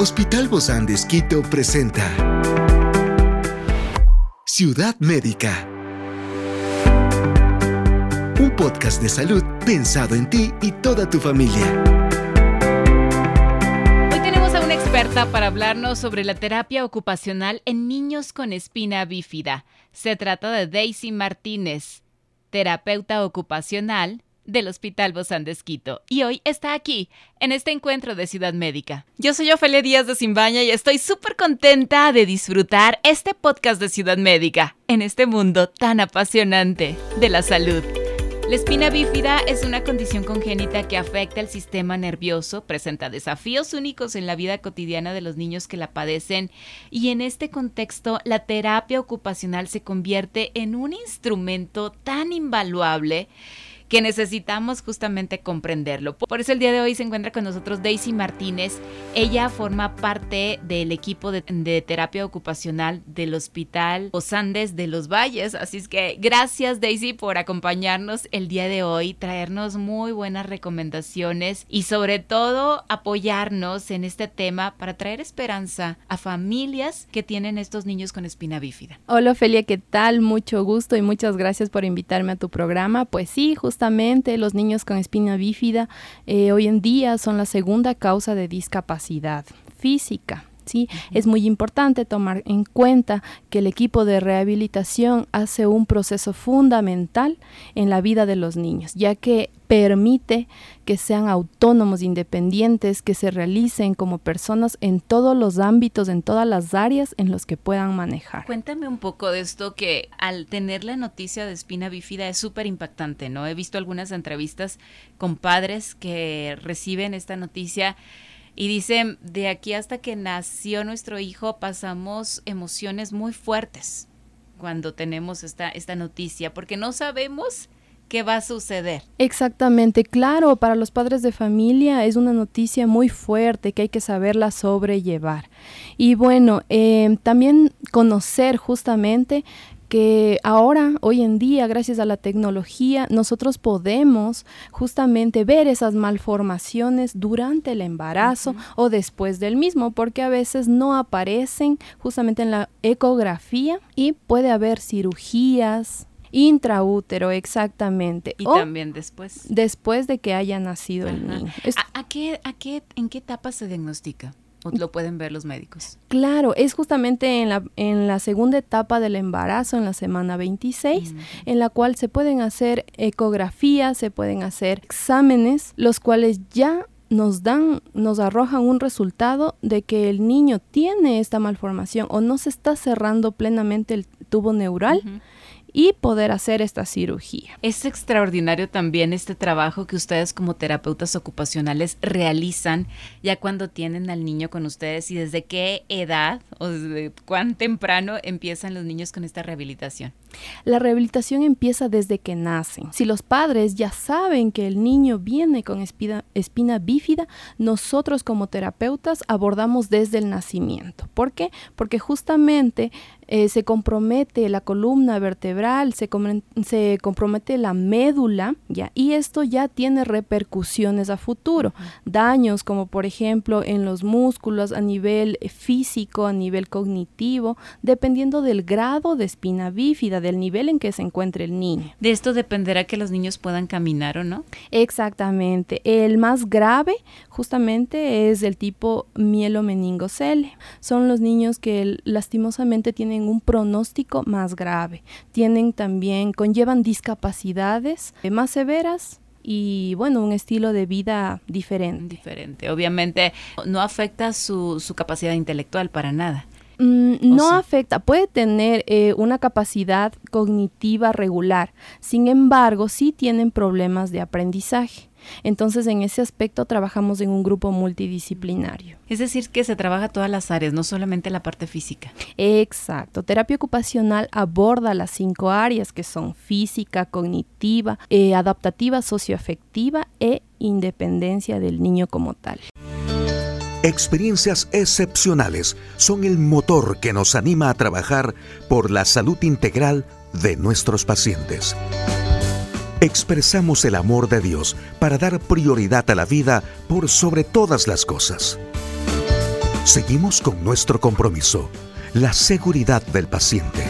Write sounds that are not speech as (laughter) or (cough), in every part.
Hospital Bozán de Esquito presenta Ciudad Médica. Un podcast de salud pensado en ti y toda tu familia. Hoy tenemos a una experta para hablarnos sobre la terapia ocupacional en niños con espina bífida. Se trata de Daisy Martínez, terapeuta ocupacional del Hospital Bozán de Esquito y hoy está aquí en este encuentro de Ciudad Médica. Yo soy Ofelia Díaz de Simbaña y estoy súper contenta de disfrutar este podcast de Ciudad Médica en este mundo tan apasionante de la salud. La espina bífida es una condición congénita que afecta el sistema nervioso, presenta desafíos únicos en la vida cotidiana de los niños que la padecen y en este contexto la terapia ocupacional se convierte en un instrumento tan invaluable que necesitamos justamente comprenderlo. Por eso el día de hoy se encuentra con nosotros Daisy Martínez. Ella forma parte del equipo de, terapia ocupacional del Hospital Osandes de los Valles. Así es que gracias Daisy por acompañarnos el día de hoy, traernos muy buenas recomendaciones y sobre todo apoyarnos en este tema para traer esperanza a familias que tienen estos niños con espina bífida. Hola Ophelia, ¿qué tal? Mucho gusto y muchas gracias por invitarme a tu programa. Pues sí, justo justamente los niños con espina bífida eh, hoy en día son la segunda causa de discapacidad física. ¿Sí? Es muy importante tomar en cuenta que el equipo de rehabilitación hace un proceso fundamental en la vida de los niños, ya que permite que sean autónomos, independientes, que se realicen como personas en todos los ámbitos, en todas las áreas en los que puedan manejar. Cuéntame un poco de esto que al tener la noticia de espina bífida es súper impactante, ¿no? He visto algunas entrevistas con padres que reciben esta noticia y dicen, de aquí hasta que nació nuestro hijo pasamos emociones muy fuertes cuando tenemos esta, esta noticia, porque no sabemos qué va a suceder. Exactamente, claro, para los padres de familia es una noticia muy fuerte que hay que saberla sobrellevar. Y bueno, em, también conocer justamente que ahora, hoy en día, gracias a la tecnología, nosotros podemos justamente ver esas malformaciones durante el embarazo o después del mismo, porque a veces no aparecen justamente en la ecografía y puede haber cirugías, Intraútero, exactamente. Y también después. Después de que haya nacido el niño. ¿A, qué, a qué, ¿En qué etapa se diagnostica? ¿O lo pueden ver los médicos? Claro, es justamente en la, en la segunda etapa del embarazo, en la semana 26, mm. en la cual se pueden hacer ecografías, se pueden hacer exámenes, los cuales ya nos dan, nos arrojan un resultado de que el niño tiene esta malformación o no se está cerrando plenamente el tubo neural y poder hacer esta cirugía. Es extraordinario también este trabajo que ustedes como terapeutas ocupacionales realizan ya cuando tienen al niño con ustedes y desde qué edad o desde cuán temprano empiezan los niños con esta rehabilitación. La rehabilitación empieza desde que nacen. Si los padres ya saben que el niño viene con espina, espina bífida, nosotros como terapeutas abordamos desde el nacimiento. ¿Por qué? Porque justamente eh, se compromete la columna vertebral, se, se, compromete la médula, ¿ya? y esto ya tiene repercusiones a futuro, daños como por ejemplo en los músculos a nivel físico, a nivel cognitivo, dependiendo del grado de espina bífida, del nivel en que se encuentre el niño. De esto dependerá que los niños puedan caminar o no. Exactamente. El más grave justamente es el tipo mielomeningocele. Son los niños que lastimosamente tienen un pronóstico más grave. Tienen también, conllevan discapacidades más severas y bueno, un estilo de vida diferente. Diferente. Obviamente no afecta su, su capacidad intelectual para nada. Mm, no afecta, puede tener eh, una capacidad cognitiva regular, sin embargo, sí tienen problemas de aprendizaje. Entonces, en ese aspecto trabajamos en un grupo multidisciplinario. Es decir, que se trabaja todas las áreas, no solamente la parte física. Exacto. Terapia ocupacional aborda las cinco áreas que son física, cognitiva, eh, adaptativa, socioafectiva e independencia del niño como tal. Experiencias excepcionales son el motor que nos anima a trabajar por la salud integral de nuestros pacientes. Expresamos el amor de Dios para dar prioridad a la vida por sobre todas las cosas. Seguimos con nuestro compromiso, la seguridad del paciente.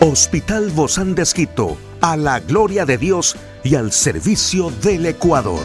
Hospital Bozán de a la gloria de Dios y al servicio del Ecuador.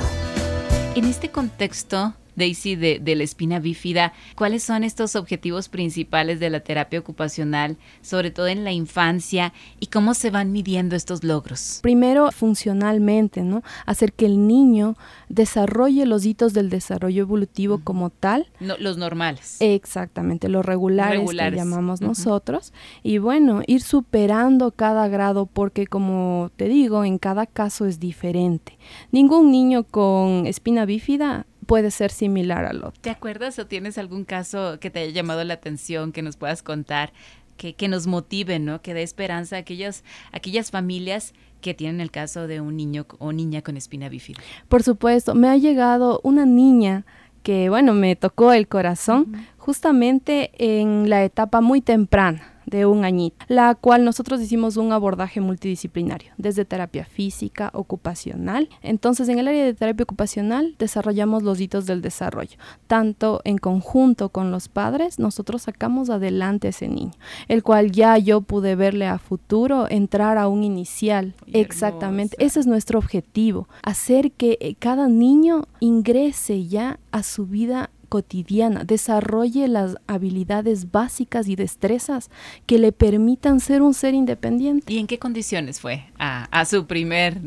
En este contexto, Daisy, de, la espina bífida, ¿cuáles son estos objetivos principales de la terapia ocupacional, sobre todo en la infancia, y cómo se van midiendo estos logros? Primero, funcionalmente, ¿no? Hacer que el niño desarrolle los hitos del desarrollo evolutivo como tal. los normales. Exactamente, los regulares, que llamamos nosotros. Y bueno, ir superando cada grado porque como te digo, en cada caso es diferente. Ningún niño con espina bífida puede ser similar al otro. ¿Te acuerdas o tienes algún caso que te haya llamado la atención, que nos puedas contar, que, que nos motive, ¿no? que dé esperanza a aquellas, aquellas familias que tienen el caso de un niño o niña con espina bífida? Por supuesto, me ha llegado una niña que, bueno, me tocó el corazón justamente en la etapa muy temprana de un añito, la cual nosotros hicimos un abordaje multidisciplinario, desde terapia física, ocupacional. Entonces, en el área de terapia ocupacional desarrollamos los hitos del desarrollo. Tanto en conjunto con los padres, nosotros sacamos adelante a ese niño, el cual ya yo pude verle a futuro entrar a un inicial. Exactamente, ese es nuestro objetivo, hacer que eh, cada niño ingrese ya a su vida cotidiana, desarrolle las habilidades básicas y destrezas que le permitan ser un ser independiente. ¿Y en qué condiciones fue a, su, primer,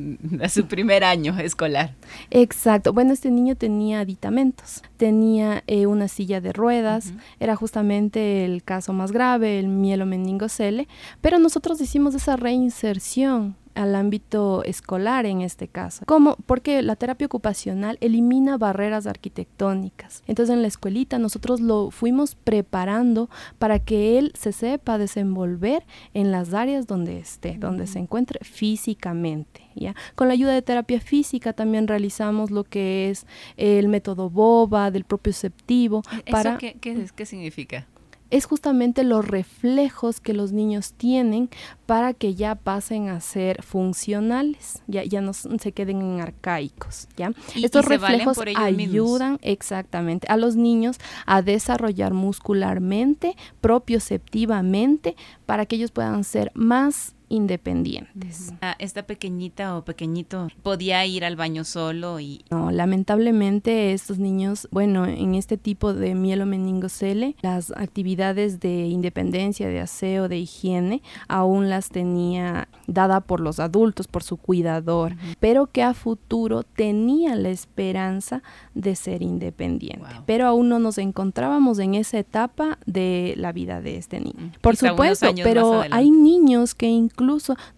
a su primer año escolar? Exacto. Bueno, este niño tenía aditamentos, tenía eh, una silla de ruedas, era justamente el caso más grave, el mielomeningocele, pero nosotros hicimos esa reinserción al ámbito escolar en este caso. ¿Cómo? Porque la terapia ocupacional elimina barreras arquitectónicas. Entonces en la escuelita nosotros lo fuimos preparando para que él se sepa desenvolver en las áreas donde esté, donde se encuentre físicamente. ¿ya? Con la ayuda de terapia física también realizamos lo que es el método BOBA, del propio para... qué, qué significa? Es justamente los reflejos que los niños tienen para que ya pasen a ser funcionales, ya, ya no se queden en arcaicos, ¿ya? Estos reflejos ayudan exactamente a los niños a desarrollar muscularmente, propioceptivamente, para que ellos puedan ser más independientes. Ah, esta pequeñita o pequeñito podía ir al baño solo y... No, lamentablemente estos niños, bueno, en este tipo de mielomeningocele, las actividades de independencia, de aseo, de higiene, aún las tenía dada por los adultos, por su cuidador, pero que a futuro tenía la esperanza de ser independiente. Pero aún no nos encontrábamos en esa etapa de la vida de este niño. Por supuesto, pero hay niños que incluso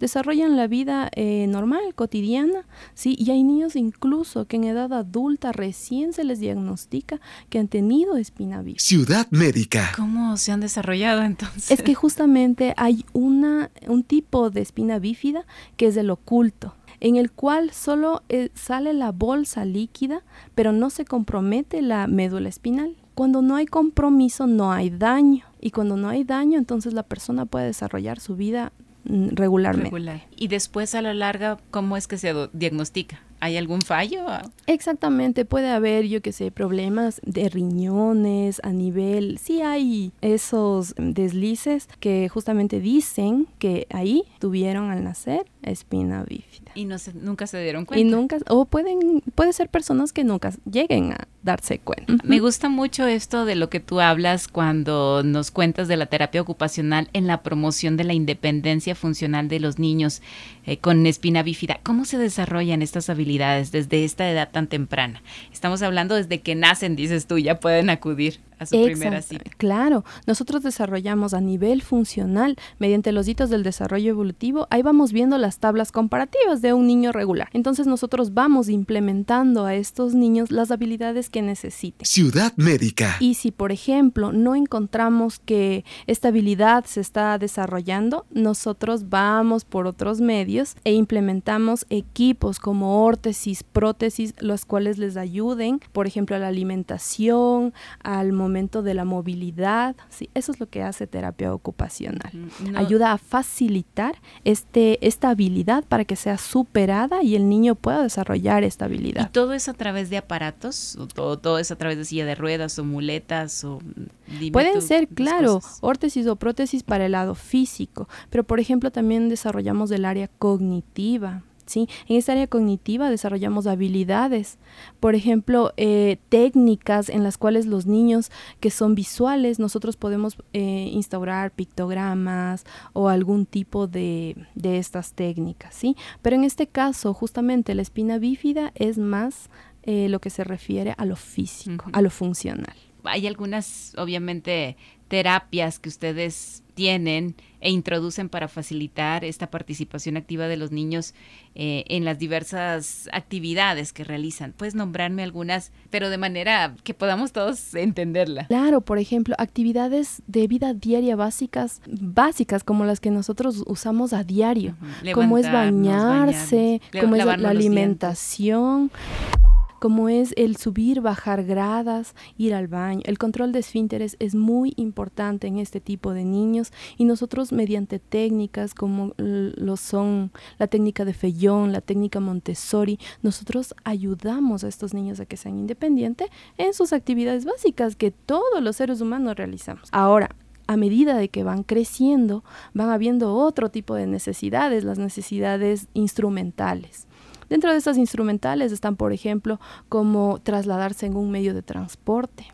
desarrollan la vida eh, normal, cotidiana, ¿sí? Y hay niños incluso que en edad adulta recién se les diagnostica que han tenido espina bífida. Ciudad médica. ¿Cómo se han desarrollado entonces? Es que justamente hay una, un tipo de espina bífida que es el oculto en el cual solo eh, sale la bolsa líquida, pero no se compromete la médula espinal. Cuando no hay compromiso no hay daño y cuando no hay daño entonces la persona puede desarrollar su vida Mm, regularmente. Y después a la larga, ¿cómo es que se diagnostica? ¿Hay algún fallo? Exactamente, puede haber, yo que sé, problemas de riñones a nivel, sí hay esos deslices que justamente dicen que ahí tuvieron al nacer espina bífida. Y no se, nunca se dieron cuenta. Y nunca, o pueden, puede ser personas que nunca lleguen a darse cuenta. Me gusta mucho esto de lo que tú hablas cuando nos cuentas de la terapia ocupacional en la promoción de la independencia funcional de los niños eh, con espina bífida. ¿Cómo se desarrollan estas habilidades desde esta edad tan temprana? Estamos hablando desde que nacen, dices tú, ya pueden acudir a su primera cita. Claro, nosotros desarrollamos a nivel funcional, mediante los hitos del desarrollo evolutivo, ahí vamos viendo las tablas comparativas de un niño regular. Entonces nosotros vamos implementando a estos niños las habilidades que necesiten. Ciudad médica. Y si, por ejemplo, no encontramos que esta habilidad se está desarrollando, nosotros vamos por otros medios e implementamos equipos como órtesis, prótesis, los cuales les ayuden, por ejemplo, a la alimentación, al momento de la movilidad. Sí, eso es lo que hace terapia ocupacional. Ayuda a facilitar este, esta habilidad para que sea superada y el niño pueda desarrollar esta habilidad. ¿Y todo es a través de aparatos? ¿O todo, todo es a través de silla de ruedas o muletas? O, Pueden ser, claro, órtesis o prótesis para el lado físico, pero por ejemplo también desarrollamos el área cognitiva. ¿Sí? En esta área cognitiva desarrollamos habilidades, por ejemplo, eh, técnicas en las cuales los niños que son visuales, nosotros podemos eh, instaurar pictogramas o algún tipo de, de, estas técnicas, ¿sí? Pero en este caso, justamente la espina bífida es más eh, lo que se refiere a lo físico, a lo funcional. Hay algunas, obviamente, terapias que ustedes tienen e introducen para facilitar esta participación activa de los niños eh, en las diversas actividades que realizan. Puedes nombrarme algunas, pero de manera que podamos todos entenderla. Claro, por ejemplo, actividades de vida diaria básicas, básicas como las que nosotros usamos a diario, como es bañarse, como es la alimentación como es el subir, bajar gradas, ir al baño. El control de esfínteres es muy importante en este tipo de niños y nosotros mediante técnicas como lo son la técnica de Fellón, la técnica Montessori, nosotros ayudamos a estos niños a que sean independientes en sus actividades básicas que todos los seres humanos realizamos. Ahora, a medida de que van creciendo, van habiendo otro tipo de necesidades, las necesidades instrumentales. Dentro de estas instrumentales están, por ejemplo, como trasladarse en un medio de transporte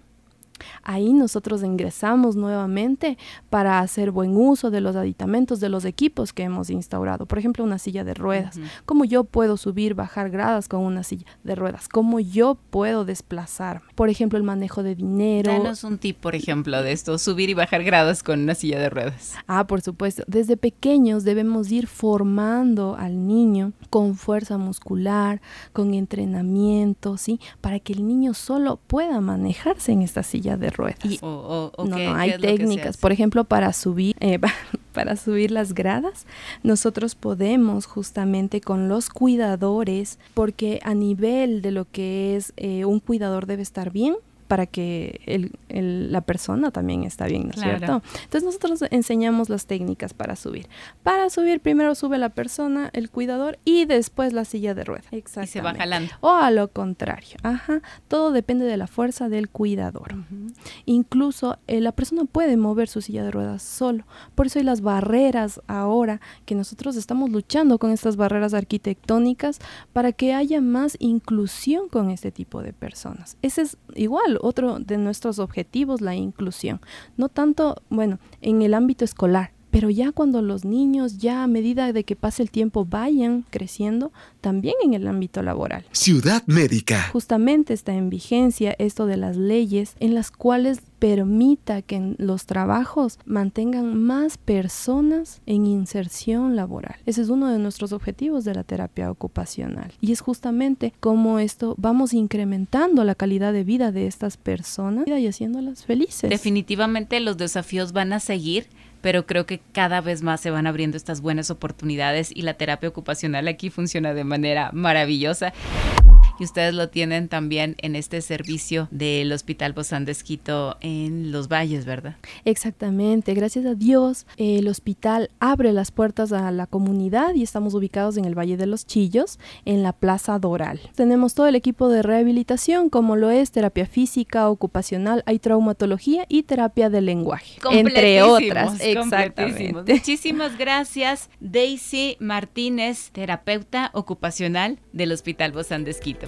Ahí nosotros ingresamos nuevamente para hacer buen uso de los aditamentos, de los equipos que hemos instaurado. Por ejemplo, una silla de ruedas. ¿Cómo yo puedo subir, bajar gradas con una silla de ruedas? ¿Cómo yo puedo desplazarme? Por ejemplo, el manejo de dinero. Danos un tip, por ejemplo, de esto, subir y bajar gradas con una silla de ruedas. Ah, por supuesto. Desde pequeños debemos ir formando al niño con fuerza muscular, con entrenamiento, ¿sí? Para que el niño solo pueda manejarse en esta silla de ruedas. no, no, hay técnicas. Por ejemplo, para subir, eh, (laughs) para subir las gradas, nosotros podemos justamente con los cuidadores, porque a nivel de lo que es eh, un cuidador debe estar bien, para que el, la persona también está bien, ¿no es cierto? Entonces nosotros enseñamos las técnicas para subir. Para subir primero sube la persona, el cuidador y después la silla de ruedas. Y se va jalando. O a lo contrario. Ajá. Todo depende de la fuerza del cuidador. Incluso eh, la persona puede mover su silla de ruedas solo. Por eso hay las barreras ahora que nosotros estamos luchando con estas barreras arquitectónicas para que haya más inclusión con este tipo de personas. Ese es igual otro de nuestros objetivos, la inclusión. No tanto, bueno, en el ámbito escolar, pero ya cuando los niños, ya a medida de que pase el tiempo, vayan creciendo, también en el ámbito laboral. Ciudad Médica. Justamente está en vigencia esto de las leyes en las cuales permita que los trabajos mantengan más personas en inserción laboral. Ese es uno de nuestros objetivos de la terapia ocupacional. Y es justamente cómo esto vamos incrementando la calidad de vida de estas personas y haciéndolas felices. Definitivamente los desafíos van a seguir pero creo que cada vez más se van abriendo estas buenas oportunidades y la terapia ocupacional aquí funciona de manera maravillosa y ustedes lo tienen también en este servicio del Hospital Bozán de Esquito en Los Valles, ¿verdad? Exactamente, gracias a Dios el hospital abre las puertas a la comunidad y estamos ubicados en el Valle de los Chillos, en la Plaza Doral. Tenemos todo el equipo de rehabilitación como lo es terapia física, ocupacional, hay traumatología y terapia de lenguaje, entre otras. Exactamente. Muchísimas gracias Daisy Martínez, terapeuta ocupacional del Hospital Bozán de Esquito.